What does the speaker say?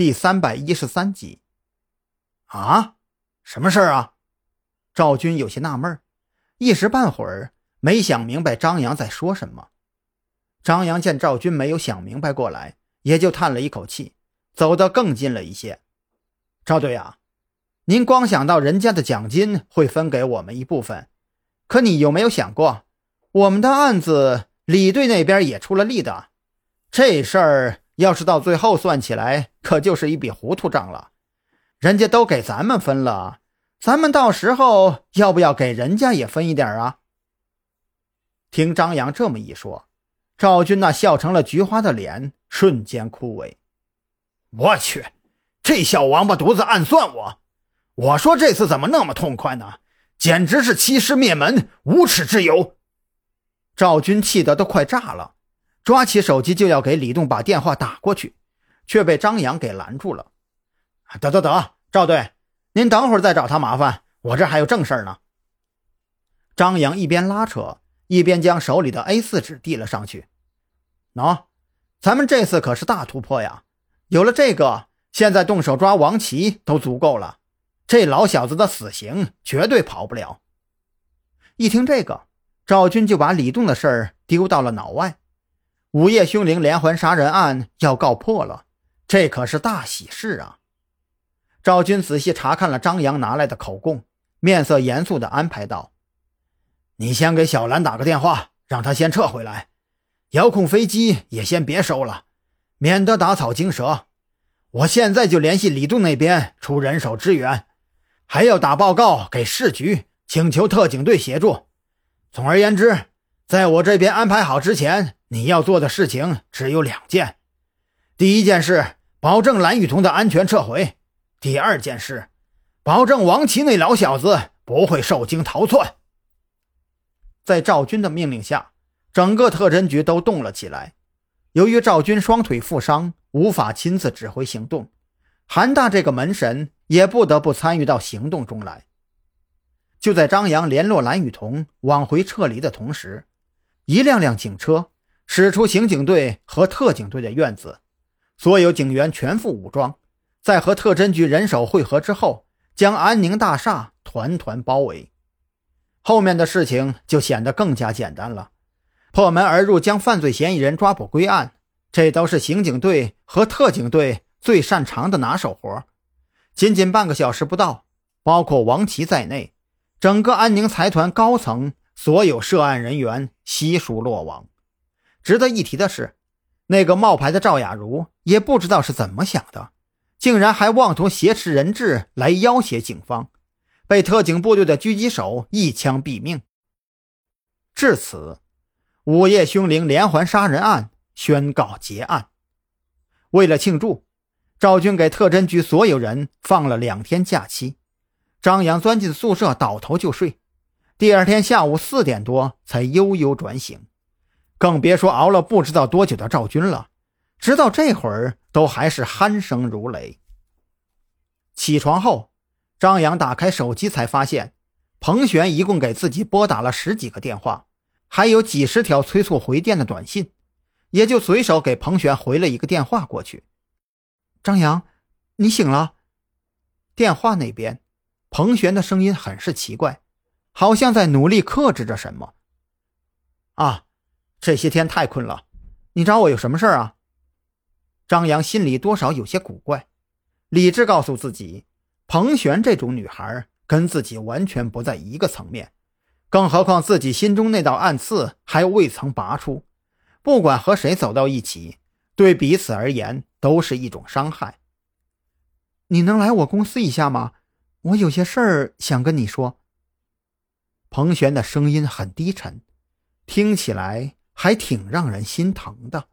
第三百一十三集。啊，什么事儿啊？赵军有些纳闷一时半会儿没想明白张扬在说什么。张扬见赵军没有想明白过来，也就叹了一口气，走得更近了一些。赵队啊，您光想到人家的奖金会分给我们一部分，可你有没有想过，我们的案子李队那边也出了力的，这事儿要是到最后算起来，可就是一笔糊涂账了。人家都给咱们分了，咱们到时候要不要给人家也分一点啊？听张扬这么一说，赵军那笑成了菊花的脸瞬间枯萎。我去，这小王八犊子暗算我！我说这次怎么那么痛快呢？简直是欺师灭门，无耻之尤！赵军气得都快炸了，抓起手机就要给李栋把电话打过去，却被张扬给拦住了。得得得，赵队，您等会儿再找他麻烦，我这还有正事儿呢。张扬一边拉扯，一边将手里的 A4 纸递了上去。喏，咱们这次可是大突破呀！有了这个，现在动手抓王琦都足够了。这老小子的死刑绝对跑不了。一听这个，赵军就把李栋的事儿丢到了脑外。午夜凶铃连环杀人案要告破了，这可是大喜事啊！赵军仔细查看了张扬拿来的口供，面色严肃地安排道：“你先给小兰打个电话，让她先撤回来。遥控飞机也先别收了，免得打草惊蛇。我现在就联系李栋那边出人手支援，还要打报告给市局，请求特警队协助。总而言之，在我这边安排好之前，你要做的事情只有两件：第一件事，保证蓝雨桐的安全撤回。”第二件事，保证王琦那老小子不会受惊逃窜。在赵军的命令下，整个特侦局都动了起来。由于赵军双腿负伤，无法亲自指挥行动，韩大这个门神也不得不参与到行动中来。就在张扬联络蓝雨桐往回撤离的同时，一辆辆警车驶出刑警队和特警队的院子，所有警员全副武装。在和特侦局人手汇合之后，将安宁大厦团团包围。后面的事情就显得更加简单了。破门而入，将犯罪嫌疑人抓捕归案，这都是刑警队和特警队最擅长的拿手活。仅仅半个小时不到，包括王琦在内，整个安宁财团高层所有涉案人员悉数落网。值得一提的是，那个冒牌的赵雅茹也不知道是怎么想的。竟然还妄图挟持人质来要挟警方，被特警部队的狙击手一枪毙命。至此，午夜凶铃连环杀人案宣告结案。为了庆祝，赵军给特侦局所有人放了两天假期。张扬钻进宿舍倒头就睡，第二天下午四点多才悠悠转醒，更别说熬了不知道多久的赵军了。直到这会儿，都还是鼾声如雷。起床后，张扬打开手机，才发现彭璇一共给自己拨打了十几个电话，还有几十条催促回电的短信，也就随手给彭璇回了一个电话过去。张扬，你醒了？电话那边，彭璇的声音很是奇怪，好像在努力克制着什么。啊，这些天太困了，你找我有什么事儿啊？张扬心里多少有些古怪，理智告诉自己，彭璇这种女孩跟自己完全不在一个层面，更何况自己心中那道暗刺还未曾拔出，不管和谁走到一起，对彼此而言都是一种伤害。你能来我公司一下吗？我有些事儿想跟你说。彭璇的声音很低沉，听起来还挺让人心疼的。